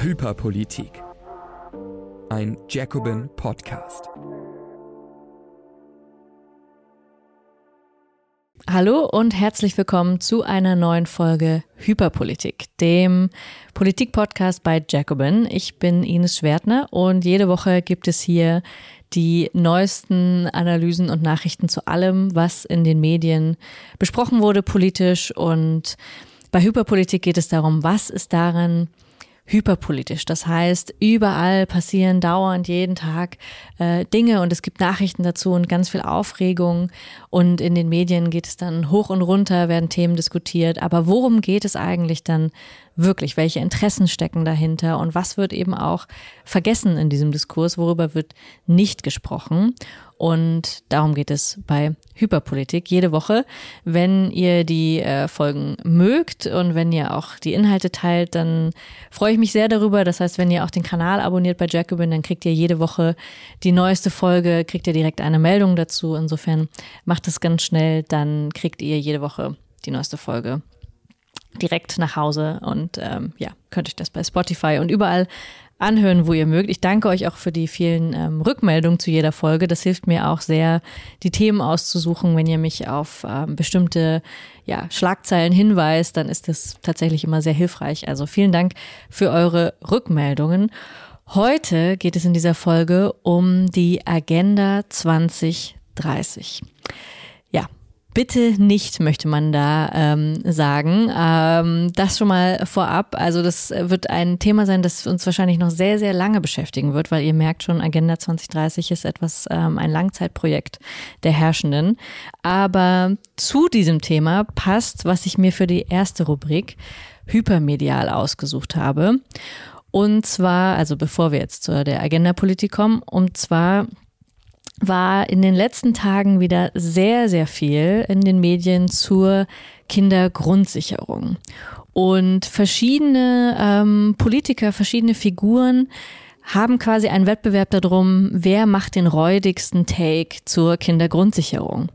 Hyperpolitik. Ein Jacobin Podcast. Hallo und herzlich willkommen zu einer neuen Folge Hyperpolitik, dem Politik-Podcast bei Jacobin. Ich bin Ines Schwertner und jede Woche gibt es hier die neuesten Analysen und Nachrichten zu allem, was in den Medien besprochen wurde politisch. Und bei Hyperpolitik geht es darum, was ist daran hyperpolitisch. Das heißt, überall passieren dauernd jeden Tag äh, Dinge und es gibt Nachrichten dazu und ganz viel Aufregung. Und in den Medien geht es dann hoch und runter, werden Themen diskutiert. Aber worum geht es eigentlich dann wirklich? Welche Interessen stecken dahinter? Und was wird eben auch vergessen in diesem Diskurs? Worüber wird nicht gesprochen? Und darum geht es bei Hyperpolitik jede Woche. Wenn ihr die äh, Folgen mögt und wenn ihr auch die Inhalte teilt, dann freue ich mich sehr darüber. Das heißt, wenn ihr auch den Kanal abonniert bei Jacobin, dann kriegt ihr jede Woche die neueste Folge, kriegt ihr direkt eine Meldung dazu. Insofern macht es ganz schnell, dann kriegt ihr jede Woche die neueste Folge direkt nach Hause und ähm, ja, könnt euch das bei Spotify und überall anhören, wo ihr mögt. Ich danke euch auch für die vielen ähm, Rückmeldungen zu jeder Folge. Das hilft mir auch sehr, die Themen auszusuchen. Wenn ihr mich auf ähm, bestimmte ja, Schlagzeilen hinweist, dann ist das tatsächlich immer sehr hilfreich. Also vielen Dank für eure Rückmeldungen. Heute geht es in dieser Folge um die Agenda 2030. Bitte nicht, möchte man da ähm, sagen. Ähm, das schon mal vorab. Also das wird ein Thema sein, das uns wahrscheinlich noch sehr, sehr lange beschäftigen wird, weil ihr merkt schon, Agenda 2030 ist etwas, ähm, ein Langzeitprojekt der Herrschenden. Aber zu diesem Thema passt, was ich mir für die erste Rubrik hypermedial ausgesucht habe. Und zwar, also bevor wir jetzt zu der Agenda-Politik kommen, und zwar war in den letzten Tagen wieder sehr, sehr viel in den Medien zur Kindergrundsicherung. Und verschiedene ähm, Politiker, verschiedene Figuren haben quasi einen Wettbewerb darum, wer macht den räudigsten Take zur Kindergrundsicherung.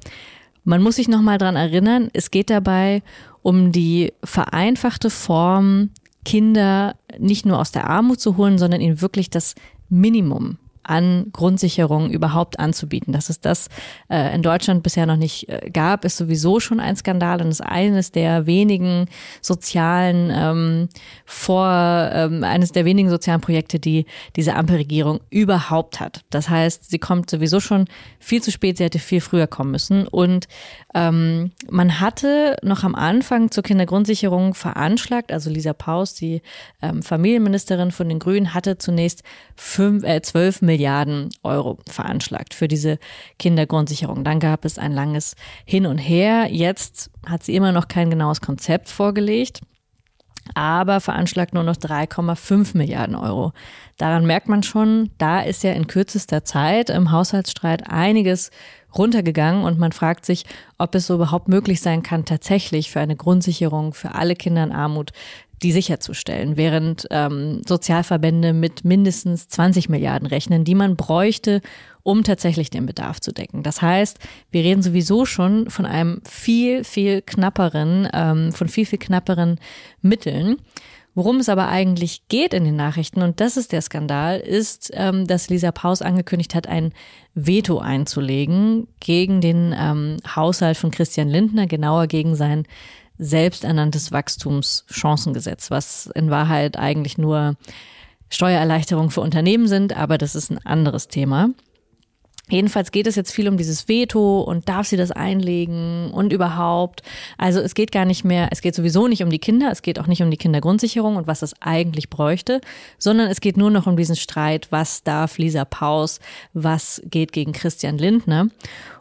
Man muss sich nochmal dran erinnern, es geht dabei um die vereinfachte Form, Kinder nicht nur aus der Armut zu holen, sondern ihnen wirklich das Minimum an Grundsicherung überhaupt anzubieten. Dass es das äh, in Deutschland bisher noch nicht äh, gab, ist sowieso schon ein Skandal und ist eines der wenigen sozialen ähm, vor ähm, eines der wenigen sozialen Projekte, die diese Ampelregierung überhaupt hat. Das heißt, sie kommt sowieso schon viel zu spät. Sie hätte viel früher kommen müssen und ähm, man hatte noch am Anfang zur Kindergrundsicherung veranschlagt, also Lisa Paus, die ähm, Familienministerin von den Grünen, hatte zunächst fünf, äh, 12 Milliarden Euro veranschlagt für diese Kindergrundsicherung. Dann gab es ein langes Hin und Her. Jetzt hat sie immer noch kein genaues Konzept vorgelegt aber veranschlagt nur noch 3,5 Milliarden Euro. Daran merkt man schon, da ist ja in kürzester Zeit im Haushaltsstreit einiges runtergegangen und man fragt sich, ob es so überhaupt möglich sein kann, tatsächlich für eine Grundsicherung für alle Kinder in Armut die sicherzustellen, während ähm, Sozialverbände mit mindestens 20 Milliarden rechnen, die man bräuchte, um tatsächlich den Bedarf zu decken. Das heißt, wir reden sowieso schon von einem viel, viel knapperen, ähm, von viel, viel knapperen Mitteln. Worum es aber eigentlich geht in den Nachrichten, und das ist der Skandal, ist, ähm, dass Lisa Paus angekündigt hat, ein Veto einzulegen gegen den ähm, Haushalt von Christian Lindner, genauer gegen sein selbsternanntes Wachstumschancengesetz, was in Wahrheit eigentlich nur Steuererleichterungen für Unternehmen sind, aber das ist ein anderes Thema. Jedenfalls geht es jetzt viel um dieses Veto und darf sie das einlegen und überhaupt. Also es geht gar nicht mehr, es geht sowieso nicht um die Kinder, es geht auch nicht um die Kindergrundsicherung und was es eigentlich bräuchte, sondern es geht nur noch um diesen Streit, was darf Lisa Paus, was geht gegen Christian Lindner.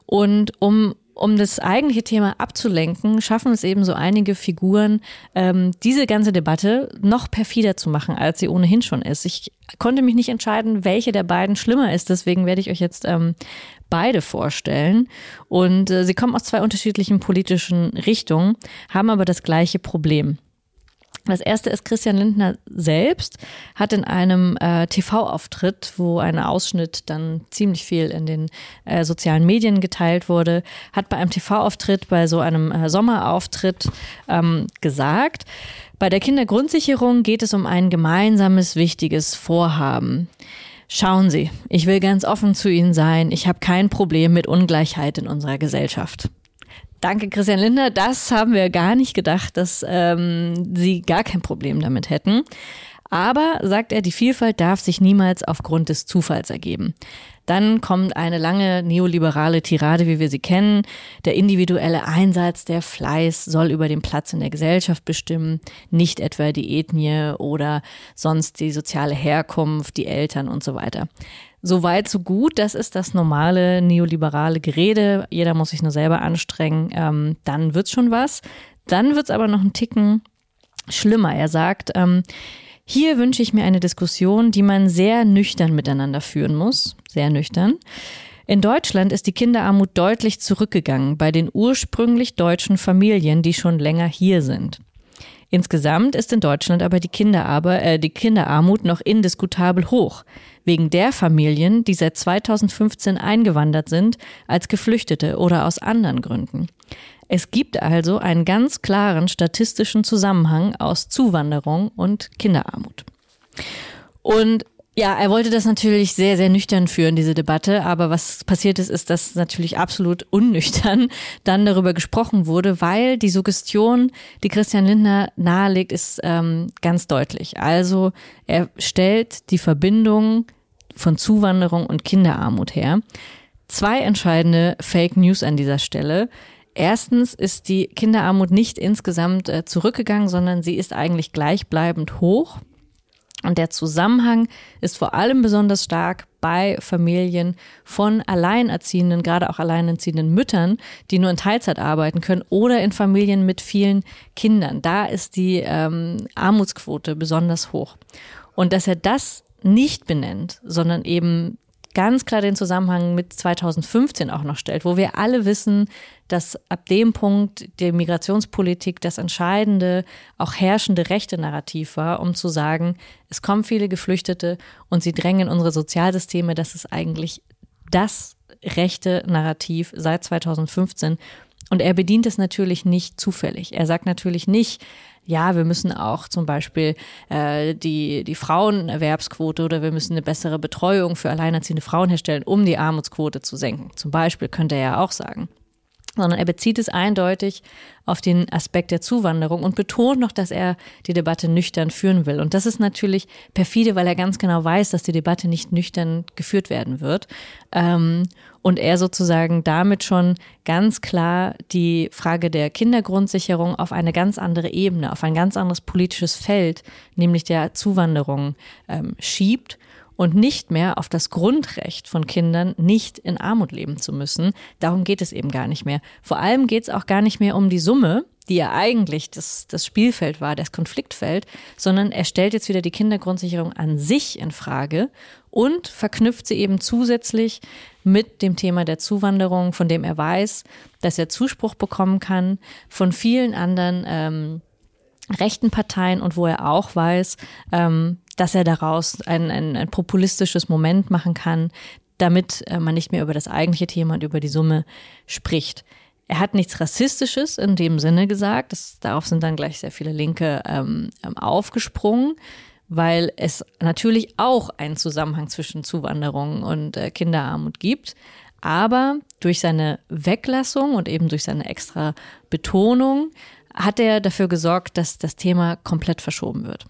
Und um um das eigentliche Thema abzulenken, schaffen es eben so einige Figuren, ähm, diese ganze Debatte noch perfider zu machen, als sie ohnehin schon ist. Ich konnte mich nicht entscheiden, welche der beiden schlimmer ist, deswegen werde ich euch jetzt ähm, beide vorstellen. Und äh, sie kommen aus zwei unterschiedlichen politischen Richtungen, haben aber das gleiche Problem. Das erste ist Christian Lindner selbst, hat in einem äh, TV-Auftritt, wo ein Ausschnitt dann ziemlich viel in den äh, sozialen Medien geteilt wurde, hat bei einem TV-Auftritt, bei so einem äh, Sommerauftritt ähm, gesagt, bei der Kindergrundsicherung geht es um ein gemeinsames, wichtiges Vorhaben. Schauen Sie, ich will ganz offen zu Ihnen sein, ich habe kein Problem mit Ungleichheit in unserer Gesellschaft. Danke, Christian Lindner. Das haben wir gar nicht gedacht, dass ähm, Sie gar kein Problem damit hätten. Aber, sagt er, die Vielfalt darf sich niemals aufgrund des Zufalls ergeben. Dann kommt eine lange neoliberale Tirade, wie wir sie kennen. Der individuelle Einsatz, der Fleiß soll über den Platz in der Gesellschaft bestimmen, nicht etwa die Ethnie oder sonst die soziale Herkunft, die Eltern und so weiter. So weit, so gut. Das ist das normale neoliberale Gerede. Jeder muss sich nur selber anstrengen. Ähm, dann wird's schon was. Dann wird's aber noch einen Ticken schlimmer. Er sagt, ähm, hier wünsche ich mir eine Diskussion, die man sehr nüchtern miteinander führen muss. Sehr nüchtern. In Deutschland ist die Kinderarmut deutlich zurückgegangen bei den ursprünglich deutschen Familien, die schon länger hier sind. Insgesamt ist in Deutschland aber die, Kinderarbe, äh, die Kinderarmut noch indiskutabel hoch, wegen der Familien, die seit 2015 eingewandert sind, als Geflüchtete oder aus anderen Gründen. Es gibt also einen ganz klaren statistischen Zusammenhang aus Zuwanderung und Kinderarmut. Und ja, er wollte das natürlich sehr, sehr nüchtern führen, diese Debatte. Aber was passiert ist, ist, dass natürlich absolut unnüchtern dann darüber gesprochen wurde, weil die Suggestion, die Christian Lindner nahelegt, ist ähm, ganz deutlich. Also er stellt die Verbindung von Zuwanderung und Kinderarmut her. Zwei entscheidende Fake News an dieser Stelle. Erstens ist die Kinderarmut nicht insgesamt äh, zurückgegangen, sondern sie ist eigentlich gleichbleibend hoch. Und der Zusammenhang ist vor allem besonders stark bei Familien von Alleinerziehenden, gerade auch alleinerziehenden Müttern, die nur in Teilzeit arbeiten können oder in Familien mit vielen Kindern. Da ist die ähm, Armutsquote besonders hoch. Und dass er das nicht benennt, sondern eben ganz klar den Zusammenhang mit 2015 auch noch stellt, wo wir alle wissen, dass ab dem Punkt der Migrationspolitik das entscheidende, auch herrschende rechte Narrativ war, um zu sagen, es kommen viele Geflüchtete und sie drängen unsere Sozialsysteme. Das ist eigentlich das rechte Narrativ seit 2015. Und er bedient es natürlich nicht zufällig. Er sagt natürlich nicht, ja, wir müssen auch zum Beispiel äh, die, die Frauenerwerbsquote oder wir müssen eine bessere Betreuung für alleinerziehende Frauen herstellen, um die Armutsquote zu senken. Zum Beispiel könnte er ja auch sagen sondern er bezieht es eindeutig auf den Aspekt der Zuwanderung und betont noch, dass er die Debatte nüchtern führen will. Und das ist natürlich perfide, weil er ganz genau weiß, dass die Debatte nicht nüchtern geführt werden wird. Und er sozusagen damit schon ganz klar die Frage der Kindergrundsicherung auf eine ganz andere Ebene, auf ein ganz anderes politisches Feld, nämlich der Zuwanderung, ähm, schiebt und nicht mehr auf das Grundrecht von Kindern, nicht in Armut leben zu müssen. Darum geht es eben gar nicht mehr. Vor allem geht es auch gar nicht mehr um die Summe, die ja eigentlich das, das Spielfeld war, das Konfliktfeld, sondern er stellt jetzt wieder die Kindergrundsicherung an sich in Frage und verknüpft sie eben zusätzlich mit dem Thema der Zuwanderung, von dem er weiß, dass er Zuspruch bekommen kann von vielen anderen ähm, rechten Parteien und wo er auch weiß, ähm, dass er daraus ein, ein, ein populistisches Moment machen kann, damit äh, man nicht mehr über das eigentliche Thema und über die Summe spricht. Er hat nichts Rassistisches in dem Sinne gesagt. Das, darauf sind dann gleich sehr viele Linke ähm, ähm aufgesprungen, weil es natürlich auch einen Zusammenhang zwischen Zuwanderung und äh, Kinderarmut gibt. Aber durch seine Weglassung und eben durch seine extra Betonung hat er dafür gesorgt, dass das Thema komplett verschoben wird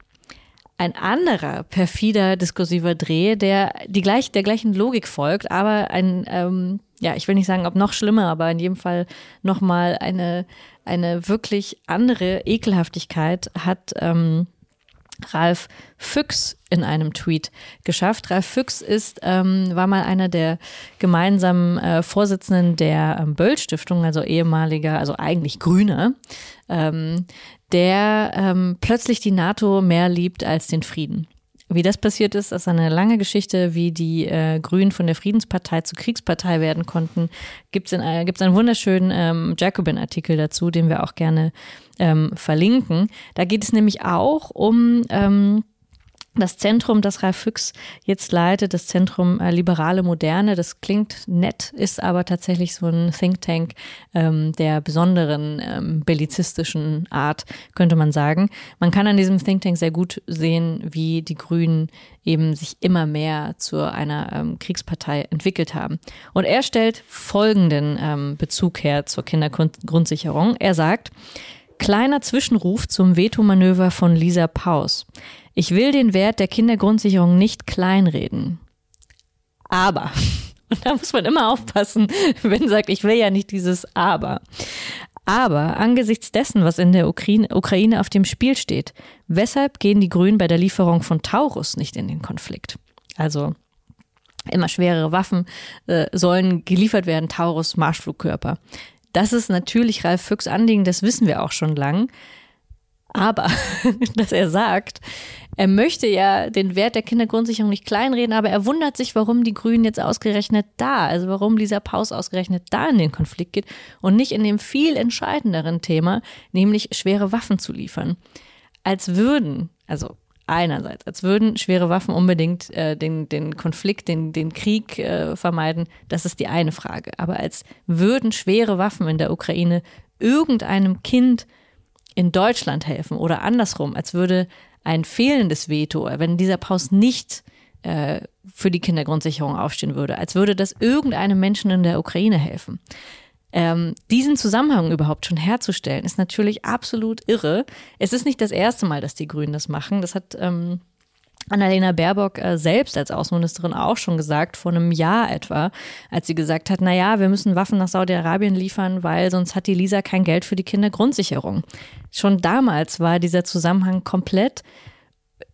ein anderer perfider diskursiver Dreh, der die gleich, der gleichen Logik folgt, aber ein, ähm, ja, ich will nicht sagen, ob noch schlimmer, aber in jedem Fall nochmal eine, eine wirklich andere Ekelhaftigkeit hat ähm, Ralf Füchs in einem Tweet geschafft. Ralf Füchs ist, ähm, war mal einer der gemeinsamen äh, Vorsitzenden der ähm, Böll-Stiftung, also ehemaliger, also eigentlich Grüner, ähm, der ähm, plötzlich die NATO mehr liebt als den Frieden. Wie das passiert ist, ist eine lange Geschichte, wie die äh, Grünen von der Friedenspartei zur Kriegspartei werden konnten. Gibt es äh, gibt's einen wunderschönen ähm, Jacobin-Artikel dazu, den wir auch gerne ähm, verlinken. Da geht es nämlich auch um ähm, das Zentrum, das Ralf Füchs jetzt leitet, das Zentrum äh, Liberale Moderne, das klingt nett, ist aber tatsächlich so ein Think Tank ähm, der besonderen ähm, bellizistischen Art, könnte man sagen. Man kann an diesem Think Tank sehr gut sehen, wie die Grünen eben sich immer mehr zu einer ähm, Kriegspartei entwickelt haben. Und er stellt folgenden ähm, Bezug her zur Kindergrundsicherung. Er sagt, kleiner Zwischenruf zum Vetomanöver von Lisa Paus. Ich will den Wert der Kindergrundsicherung nicht kleinreden. Aber, und da muss man immer aufpassen, wenn sagt, ich will ja nicht dieses Aber. Aber angesichts dessen, was in der Ukraine auf dem Spiel steht, weshalb gehen die Grünen bei der Lieferung von Taurus nicht in den Konflikt? Also immer schwerere Waffen äh, sollen geliefert werden, Taurus, Marschflugkörper. Das ist natürlich Ralf Füchs Anliegen, das wissen wir auch schon lang. Aber, dass er sagt, er möchte ja den Wert der Kindergrundsicherung nicht kleinreden, aber er wundert sich, warum die Grünen jetzt ausgerechnet da, also warum dieser Paus ausgerechnet da in den Konflikt geht und nicht in dem viel entscheidenderen Thema, nämlich schwere Waffen zu liefern. Als würden, also einerseits, als würden schwere Waffen unbedingt äh, den, den Konflikt, den, den Krieg äh, vermeiden, das ist die eine Frage. Aber als würden schwere Waffen in der Ukraine irgendeinem Kind in Deutschland helfen oder andersrum, als würde ein fehlendes Veto, wenn dieser Paus nicht äh, für die Kindergrundsicherung aufstehen würde, als würde das irgendeinem Menschen in der Ukraine helfen. Ähm, diesen Zusammenhang überhaupt schon herzustellen, ist natürlich absolut irre. Es ist nicht das erste Mal, dass die Grünen das machen. Das hat ähm, Annalena Baerbock äh, selbst als Außenministerin auch schon gesagt, vor einem Jahr etwa, als sie gesagt hat, na ja, wir müssen Waffen nach Saudi-Arabien liefern, weil sonst hat die Lisa kein Geld für die Kindergrundsicherung. Schon damals war dieser Zusammenhang komplett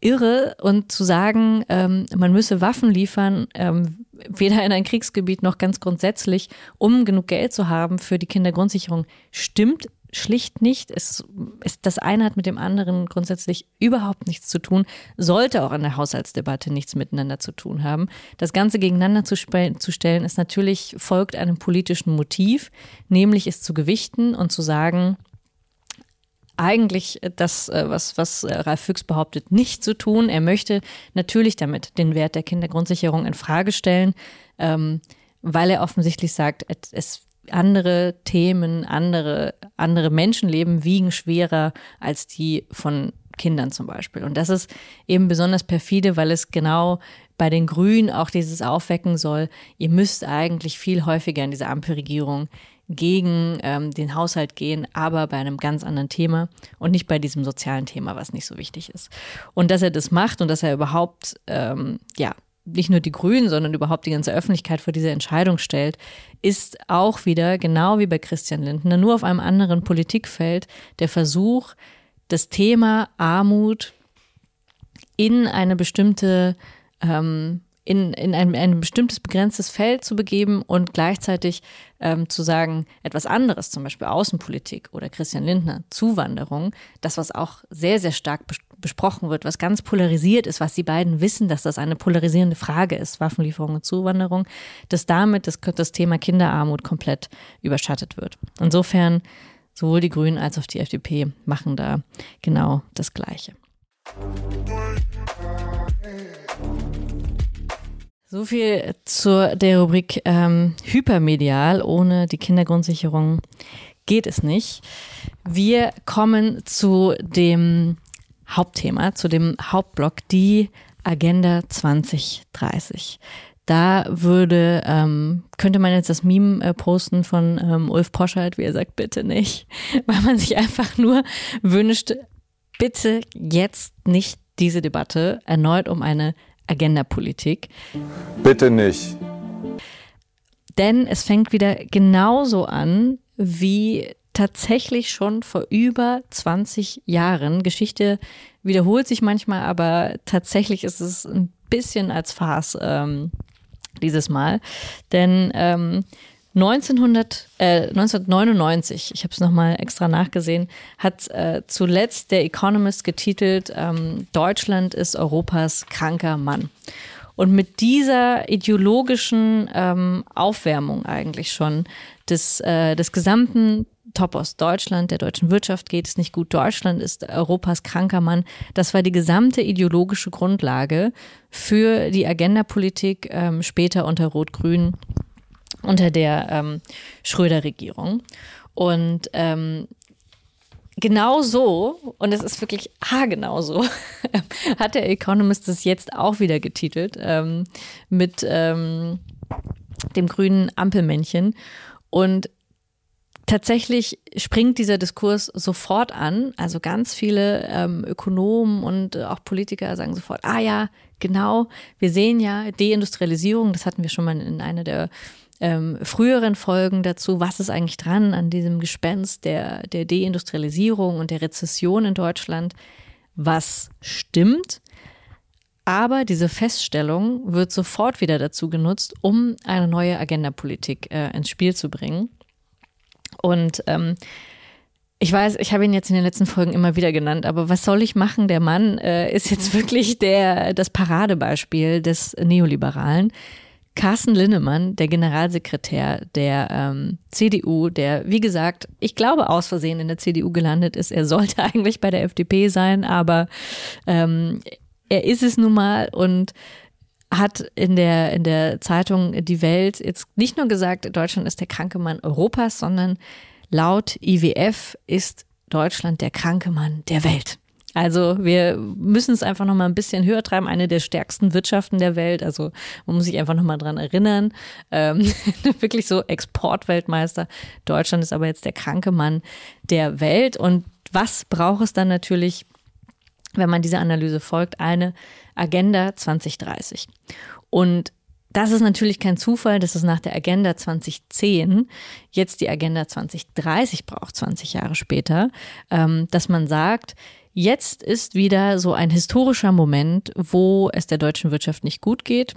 irre und zu sagen, ähm, man müsse Waffen liefern, ähm, weder in ein Kriegsgebiet noch ganz grundsätzlich, um genug Geld zu haben für die Kindergrundsicherung, stimmt schlicht nicht. Es, es, das eine hat mit dem anderen grundsätzlich überhaupt nichts zu tun, sollte auch in der Haushaltsdebatte nichts miteinander zu tun haben. Das Ganze gegeneinander zu, zu stellen, ist natürlich, folgt einem politischen Motiv, nämlich es zu gewichten und zu sagen, eigentlich das, äh, was, was äh, Ralf Füchs behauptet, nicht zu tun. Er möchte natürlich damit den Wert der Kindergrundsicherung in Frage stellen, ähm, weil er offensichtlich sagt, es andere Themen, andere, andere Menschenleben wiegen schwerer als die von Kindern zum Beispiel. Und das ist eben besonders perfide, weil es genau bei den Grünen auch dieses aufwecken soll, ihr müsst eigentlich viel häufiger in dieser Ampelregierung gegen ähm, den Haushalt gehen, aber bei einem ganz anderen Thema und nicht bei diesem sozialen Thema, was nicht so wichtig ist. Und dass er das macht und dass er überhaupt ähm, ja nicht nur die Grünen, sondern überhaupt die ganze Öffentlichkeit vor diese Entscheidung stellt, ist auch wieder, genau wie bei Christian Lindner, nur auf einem anderen Politikfeld, der Versuch, das Thema Armut in eine bestimmte ähm, in, in ein, ein bestimmtes begrenztes Feld zu begeben und gleichzeitig ähm, zu sagen, etwas anderes, zum Beispiel Außenpolitik oder Christian Lindner, Zuwanderung, das, was auch sehr, sehr stark besprochen wird, was ganz polarisiert ist, was die beiden wissen, dass das eine polarisierende Frage ist, Waffenlieferung und Zuwanderung, dass damit das, das Thema Kinderarmut komplett überschattet wird. Insofern, sowohl die Grünen als auch die FDP machen da genau das Gleiche. So viel zur der Rubrik ähm, Hypermedial. Ohne die Kindergrundsicherung geht es nicht. Wir kommen zu dem Hauptthema, zu dem Hauptblock, die Agenda 2030. Da würde, ähm, könnte man jetzt das Meme äh, posten von ähm, Ulf Poschert, wie er sagt, bitte nicht, weil man sich einfach nur wünscht, bitte jetzt nicht diese Debatte erneut um eine Agendapolitik. Bitte nicht. Denn es fängt wieder genauso an wie tatsächlich schon vor über 20 Jahren. Geschichte wiederholt sich manchmal, aber tatsächlich ist es ein bisschen als Farce ähm, dieses Mal. Denn ähm, 1900, äh, 1999, ich habe es nochmal extra nachgesehen, hat äh, zuletzt der Economist getitelt, ähm, Deutschland ist Europas kranker Mann. Und mit dieser ideologischen ähm, Aufwärmung eigentlich schon des, äh, des gesamten Topos Deutschland, der deutschen Wirtschaft geht es nicht gut, Deutschland ist Europas kranker Mann. Das war die gesamte ideologische Grundlage für die Agendapolitik ähm, später unter Rot-Grün, unter der ähm, Schröder-Regierung. Und ähm, genau so, und es ist wirklich haargenau so, hat der Economist es jetzt auch wieder getitelt ähm, mit ähm, dem grünen Ampelmännchen. Und tatsächlich springt dieser Diskurs sofort an. Also ganz viele ähm, Ökonomen und auch Politiker sagen sofort, ah ja, genau, wir sehen ja Deindustrialisierung, das hatten wir schon mal in einer der ähm, früheren Folgen dazu, was ist eigentlich dran an diesem Gespenst der, der Deindustrialisierung und der Rezession in Deutschland, was stimmt. Aber diese Feststellung wird sofort wieder dazu genutzt, um eine neue Agendapolitik äh, ins Spiel zu bringen. Und ähm, ich weiß, ich habe ihn jetzt in den letzten Folgen immer wieder genannt, aber was soll ich machen? Der Mann äh, ist jetzt wirklich der, das Paradebeispiel des Neoliberalen. Carsten Linnemann, der Generalsekretär der ähm, CDU, der, wie gesagt, ich glaube, aus Versehen in der CDU gelandet ist. Er sollte eigentlich bei der FDP sein, aber ähm, er ist es nun mal und hat in der, in der Zeitung Die Welt jetzt nicht nur gesagt, Deutschland ist der kranke Mann Europas, sondern laut IWF ist Deutschland der kranke Mann der Welt. Also wir müssen es einfach noch mal ein bisschen höher treiben. Eine der stärksten Wirtschaften der Welt. Also man muss sich einfach noch mal dran erinnern. Ähm, wirklich so Exportweltmeister. Deutschland ist aber jetzt der kranke Mann der Welt. Und was braucht es dann natürlich, wenn man dieser Analyse folgt? Eine Agenda 2030. Und das ist natürlich kein Zufall, dass es nach der Agenda 2010 jetzt die Agenda 2030 braucht, 20 Jahre später, ähm, dass man sagt, Jetzt ist wieder so ein historischer Moment, wo es der deutschen Wirtschaft nicht gut geht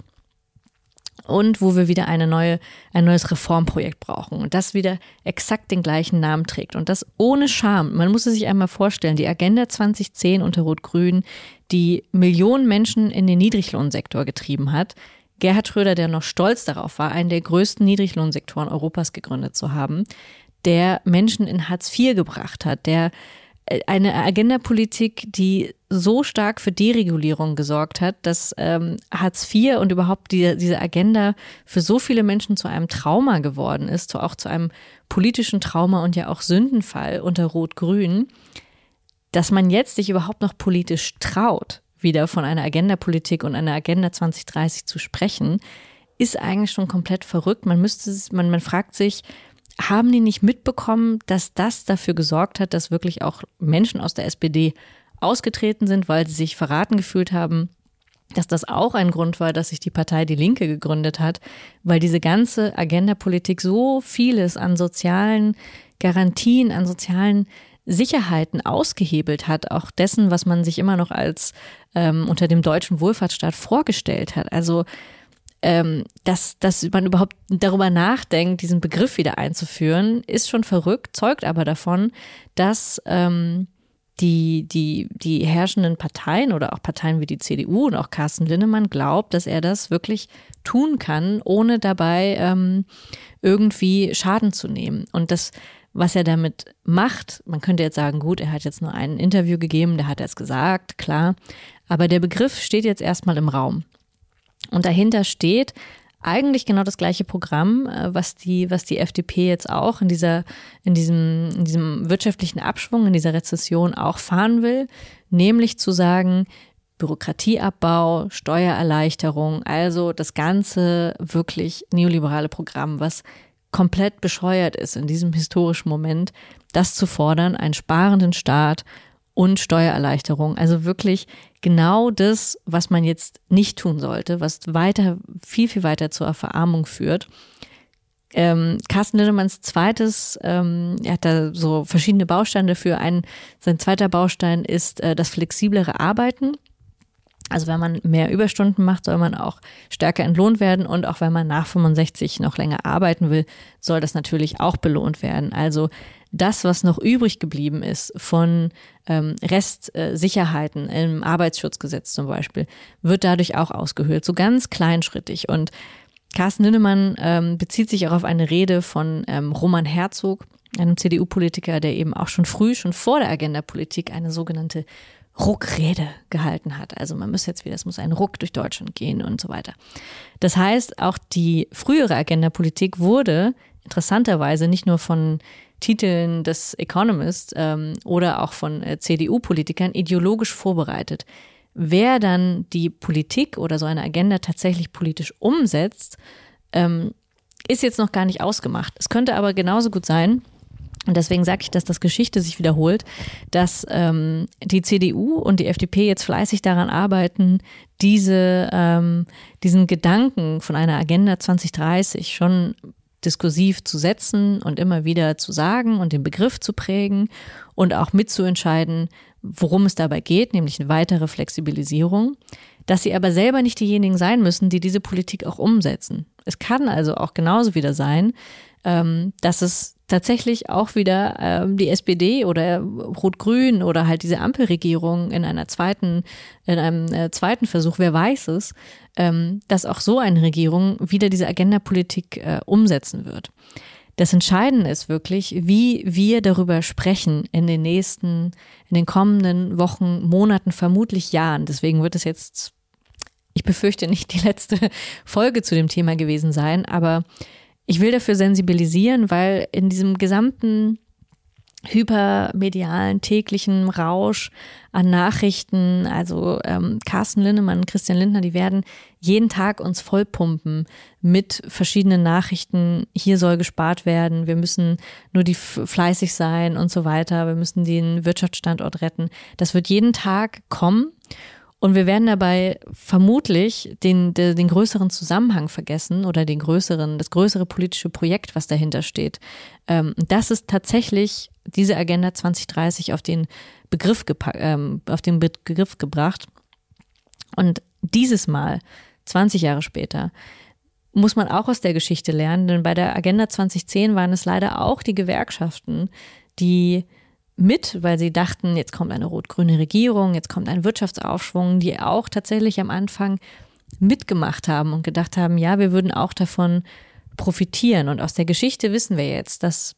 und wo wir wieder eine neue, ein neues Reformprojekt brauchen und das wieder exakt den gleichen Namen trägt und das ohne Scham. Man muss es sich einmal vorstellen, die Agenda 2010 unter Rot-Grün, die Millionen Menschen in den Niedriglohnsektor getrieben hat. Gerhard Schröder, der noch stolz darauf war, einen der größten Niedriglohnsektoren Europas gegründet zu haben, der Menschen in Hartz IV gebracht hat, der eine Agendapolitik, die so stark für Deregulierung gesorgt hat, dass ähm, Hartz IV und überhaupt die, diese Agenda für so viele Menschen zu einem Trauma geworden ist, zu, auch zu einem politischen Trauma und ja auch Sündenfall unter Rot-Grün, dass man jetzt sich überhaupt noch politisch traut, wieder von einer Agendapolitik und einer Agenda 2030 zu sprechen, ist eigentlich schon komplett verrückt. Man müsste, man, man fragt sich, haben die nicht mitbekommen, dass das dafür gesorgt hat, dass wirklich auch Menschen aus der SPD ausgetreten sind, weil sie sich verraten gefühlt haben, dass das auch ein Grund war, dass sich die Partei Die Linke gegründet hat, weil diese ganze Agendapolitik so vieles an sozialen Garantien, an sozialen Sicherheiten ausgehebelt hat, auch dessen, was man sich immer noch als ähm, unter dem deutschen Wohlfahrtsstaat vorgestellt hat. Also ähm, dass, dass man überhaupt darüber nachdenkt, diesen Begriff wieder einzuführen, ist schon verrückt, zeugt aber davon, dass ähm, die, die, die herrschenden Parteien oder auch Parteien wie die CDU und auch Carsten Linnemann glaubt, dass er das wirklich tun kann, ohne dabei ähm, irgendwie Schaden zu nehmen. Und das, was er damit macht, man könnte jetzt sagen, gut, er hat jetzt nur ein Interview gegeben, der hat es gesagt, klar, aber der Begriff steht jetzt erstmal im Raum. Und dahinter steht eigentlich genau das gleiche Programm, äh, was die, was die FDP jetzt auch in dieser, in diesem, in diesem wirtschaftlichen Abschwung, in dieser Rezession auch fahren will, nämlich zu sagen, Bürokratieabbau, Steuererleichterung, also das ganze wirklich neoliberale Programm, was komplett bescheuert ist in diesem historischen Moment, das zu fordern, einen sparenden Staat und Steuererleichterung. Also wirklich genau das, was man jetzt nicht tun sollte, was weiter, viel, viel weiter zur Verarmung führt. Ähm, Carsten Lindemanns zweites, ähm, er hat da so verschiedene Bausteine dafür. Ein, sein zweiter Baustein ist äh, das flexiblere Arbeiten. Also wenn man mehr Überstunden macht, soll man auch stärker entlohnt werden und auch wenn man nach 65 noch länger arbeiten will, soll das natürlich auch belohnt werden. Also das, was noch übrig geblieben ist von ähm, Restsicherheiten im Arbeitsschutzgesetz zum Beispiel, wird dadurch auch ausgehöhlt, so ganz kleinschrittig. Und Carsten Linnemann ähm, bezieht sich auch auf eine Rede von ähm, Roman Herzog, einem CDU-Politiker, der eben auch schon früh, schon vor der Agenda-Politik eine sogenannte Ruckrede gehalten hat. Also man muss jetzt wieder, es muss ein Ruck durch Deutschland gehen und so weiter. Das heißt, auch die frühere Agenda-Politik wurde interessanterweise nicht nur von Titeln des Economist ähm, oder auch von äh, CDU-Politikern ideologisch vorbereitet. Wer dann die Politik oder so eine Agenda tatsächlich politisch umsetzt, ähm, ist jetzt noch gar nicht ausgemacht. Es könnte aber genauso gut sein, und deswegen sage ich, dass das Geschichte sich wiederholt, dass ähm, die CDU und die FDP jetzt fleißig daran arbeiten, diese, ähm, diesen Gedanken von einer Agenda 2030 schon diskursiv zu setzen und immer wieder zu sagen und den Begriff zu prägen und auch mitzuentscheiden, worum es dabei geht, nämlich eine weitere Flexibilisierung, dass sie aber selber nicht diejenigen sein müssen, die diese Politik auch umsetzen. Es kann also auch genauso wieder sein, ähm, dass es tatsächlich auch wieder ähm, die SPD oder Rot-Grün oder halt diese Ampelregierung in einer zweiten, in einem äh, zweiten Versuch, wer weiß es, ähm, dass auch so eine Regierung wieder diese Agenda-Politik äh, umsetzen wird. Das Entscheidende ist wirklich, wie wir darüber sprechen in den nächsten, in den kommenden Wochen, Monaten, vermutlich Jahren. Deswegen wird es jetzt, ich befürchte, nicht die letzte Folge zu dem Thema gewesen sein, aber ich will dafür sensibilisieren, weil in diesem gesamten hypermedialen täglichen Rausch an Nachrichten, also ähm, Carsten Linnemann, Christian Lindner, die werden jeden Tag uns vollpumpen mit verschiedenen Nachrichten. Hier soll gespart werden, wir müssen nur die fleißig sein und so weiter, wir müssen den Wirtschaftsstandort retten. Das wird jeden Tag kommen und wir werden dabei vermutlich den, den, den größeren Zusammenhang vergessen oder den größeren, das größere politische Projekt, was dahinter steht. Ähm, das ist tatsächlich diese Agenda 2030 auf den Begriff, ähm, auf den Begriff gebracht. Und dieses Mal, 20 Jahre später, muss man auch aus der Geschichte lernen, denn bei der Agenda 2010 waren es leider auch die Gewerkschaften, die mit, weil sie dachten, jetzt kommt eine rot-grüne Regierung, jetzt kommt ein Wirtschaftsaufschwung, die auch tatsächlich am Anfang mitgemacht haben und gedacht haben, ja, wir würden auch davon profitieren. Und aus der Geschichte wissen wir jetzt, dass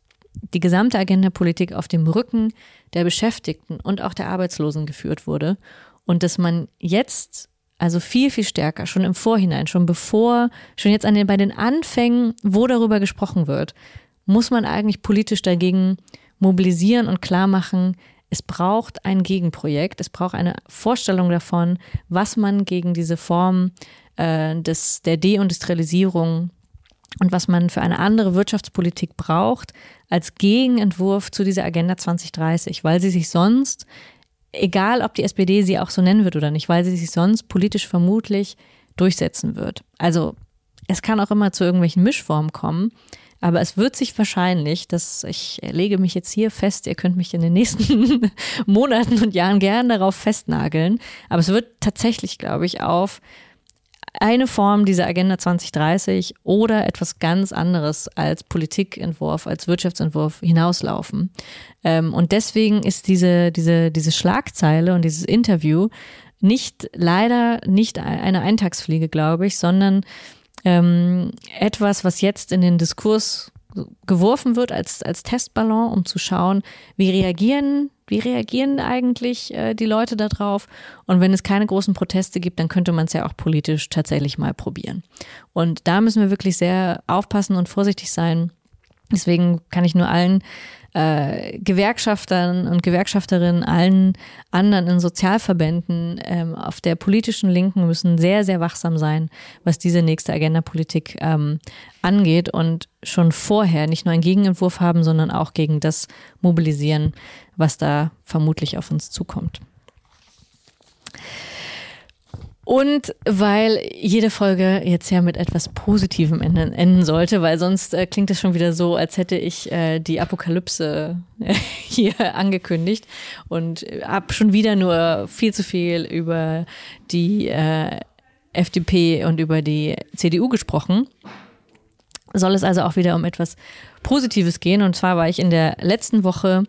die gesamte Agenda-Politik auf dem Rücken der Beschäftigten und auch der Arbeitslosen geführt wurde und dass man jetzt also viel, viel stärker, schon im Vorhinein, schon bevor, schon jetzt an den, bei den Anfängen, wo darüber gesprochen wird, muss man eigentlich politisch dagegen mobilisieren und klar machen, es braucht ein Gegenprojekt, es braucht eine Vorstellung davon, was man gegen diese Form äh, des, der Deindustrialisierung und was man für eine andere Wirtschaftspolitik braucht als Gegenentwurf zu dieser Agenda 2030, weil sie sich sonst, egal ob die SPD sie auch so nennen wird oder nicht, weil sie sich sonst politisch vermutlich durchsetzen wird. Also es kann auch immer zu irgendwelchen Mischformen kommen. Aber es wird sich wahrscheinlich, dass ich lege mich jetzt hier fest, ihr könnt mich in den nächsten Monaten und Jahren gern darauf festnageln, aber es wird tatsächlich, glaube ich, auf eine Form dieser Agenda 2030 oder etwas ganz anderes als Politikentwurf, als Wirtschaftsentwurf hinauslaufen. Ähm, und deswegen ist diese, diese, diese Schlagzeile und dieses Interview nicht, leider nicht eine Eintagsfliege, glaube ich, sondern ähm, etwas, was jetzt in den Diskurs geworfen wird als, als Testballon, um zu schauen, wie reagieren, wie reagieren eigentlich äh, die Leute darauf. Und wenn es keine großen Proteste gibt, dann könnte man es ja auch politisch tatsächlich mal probieren. Und da müssen wir wirklich sehr aufpassen und vorsichtig sein. Deswegen kann ich nur allen äh, Gewerkschaftern und Gewerkschafterinnen, allen anderen in Sozialverbänden ähm, auf der politischen Linken müssen sehr, sehr wachsam sein, was diese nächste Agenda-Politik ähm, angeht und schon vorher nicht nur einen Gegenentwurf haben, sondern auch gegen das mobilisieren, was da vermutlich auf uns zukommt. Und weil jede Folge jetzt ja mit etwas Positivem enden, enden sollte, weil sonst äh, klingt es schon wieder so, als hätte ich äh, die Apokalypse äh, hier angekündigt und habe schon wieder nur viel zu viel über die äh, FDP und über die CDU gesprochen. Soll es also auch wieder um etwas Positives gehen. Und zwar war ich in der letzten Woche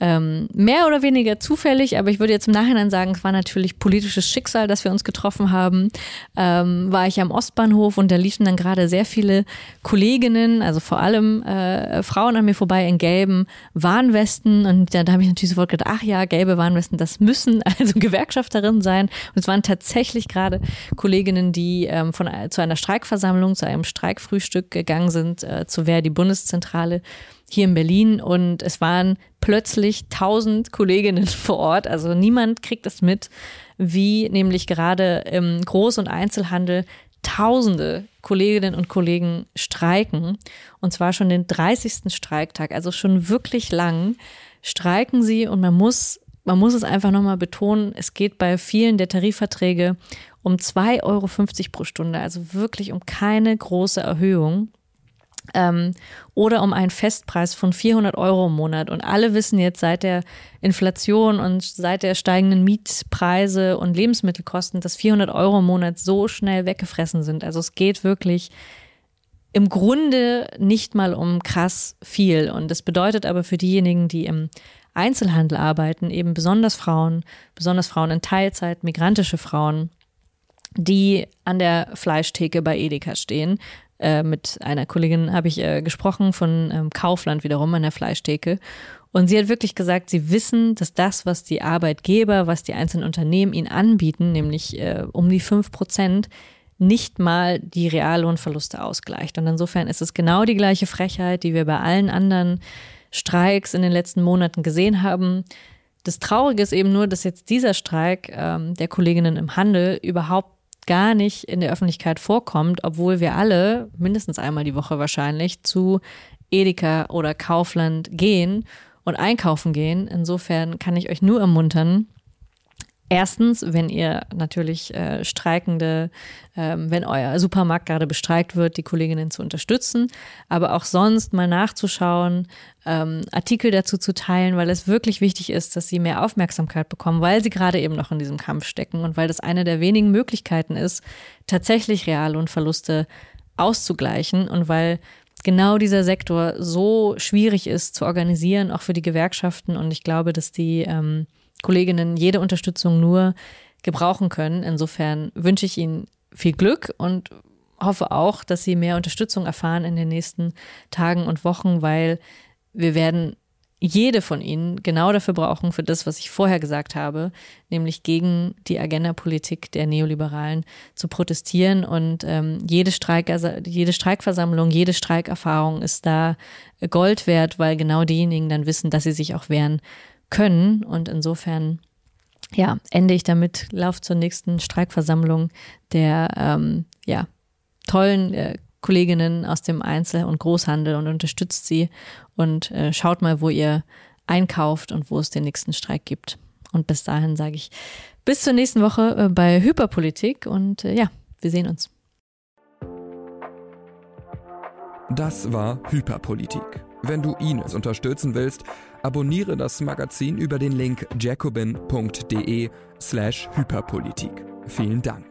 ähm, mehr oder weniger zufällig, aber ich würde jetzt im Nachhinein sagen, es war natürlich politisches Schicksal, dass wir uns getroffen haben. Ähm, war ich am Ostbahnhof und da liefen dann gerade sehr viele Kolleginnen, also vor allem äh, Frauen an mir vorbei in gelben Warnwesten. Und da, da habe ich natürlich sofort gedacht, ach ja, gelbe Warnwesten, das müssen also Gewerkschafterinnen sein. Und es waren tatsächlich gerade Kolleginnen, die ähm, von, zu einer Streikversammlung, zu einem Streikfrühstück gegangen sind, äh, zu wer die Bundeszentrale hier in Berlin und es waren plötzlich tausend Kolleginnen vor Ort. Also niemand kriegt es mit, wie nämlich gerade im Groß- und Einzelhandel tausende Kolleginnen und Kollegen streiken. Und zwar schon den 30. Streiktag, also schon wirklich lang streiken sie und man muss, man muss es einfach nochmal betonen, es geht bei vielen der Tarifverträge um 2,50 Euro pro Stunde, also wirklich um keine große Erhöhung ähm, oder um einen Festpreis von 400 Euro im Monat. Und alle wissen jetzt seit der Inflation und seit der steigenden Mietpreise und Lebensmittelkosten, dass 400 Euro im Monat so schnell weggefressen sind. Also es geht wirklich im Grunde nicht mal um krass viel. Und das bedeutet aber für diejenigen, die im Einzelhandel arbeiten, eben besonders Frauen, besonders Frauen in Teilzeit, migrantische Frauen, die an der Fleischtheke bei Edeka stehen, äh, mit einer Kollegin habe ich äh, gesprochen von ähm, Kaufland wiederum an der Fleischtheke. Und sie hat wirklich gesagt, sie wissen, dass das, was die Arbeitgeber, was die einzelnen Unternehmen ihnen anbieten, nämlich äh, um die fünf Prozent, nicht mal die Reallohnverluste ausgleicht. Und insofern ist es genau die gleiche Frechheit, die wir bei allen anderen Streiks in den letzten Monaten gesehen haben. Das Traurige ist eben nur, dass jetzt dieser Streik ähm, der Kolleginnen im Handel überhaupt gar nicht in der Öffentlichkeit vorkommt, obwohl wir alle mindestens einmal die Woche wahrscheinlich zu Edeka oder Kaufland gehen und einkaufen gehen. Insofern kann ich euch nur ermuntern, Erstens, wenn ihr natürlich äh, Streikende, ähm, wenn euer Supermarkt gerade bestreikt wird, die Kolleginnen zu unterstützen, aber auch sonst mal nachzuschauen, ähm, Artikel dazu zu teilen, weil es wirklich wichtig ist, dass sie mehr Aufmerksamkeit bekommen, weil sie gerade eben noch in diesem Kampf stecken und weil das eine der wenigen Möglichkeiten ist, tatsächlich Reallohnverluste auszugleichen und weil genau dieser Sektor so schwierig ist zu organisieren, auch für die Gewerkschaften. Und ich glaube, dass die ähm, Kolleginnen jede Unterstützung nur gebrauchen können. Insofern wünsche ich Ihnen viel Glück und hoffe auch, dass Sie mehr Unterstützung erfahren in den nächsten Tagen und Wochen, weil wir werden jede von Ihnen genau dafür brauchen, für das, was ich vorher gesagt habe, nämlich gegen die Agenda-Politik der Neoliberalen zu protestieren. Und ähm, jede, Streik, jede Streikversammlung, jede Streikerfahrung ist da Gold wert, weil genau diejenigen dann wissen, dass sie sich auch wehren können. Und insofern, ja, ende ich damit, lauf zur nächsten Streikversammlung der, ähm, ja, tollen äh, Kolleginnen aus dem Einzel- und Großhandel und unterstützt sie und äh, schaut mal, wo ihr einkauft und wo es den nächsten Streik gibt. Und bis dahin sage ich bis zur nächsten Woche äh, bei Hyperpolitik und äh, ja, wir sehen uns. Das war Hyperpolitik. Wenn du Ines unterstützen willst, abonniere das Magazin über den Link jacobin.de slash Hyperpolitik. Vielen Dank.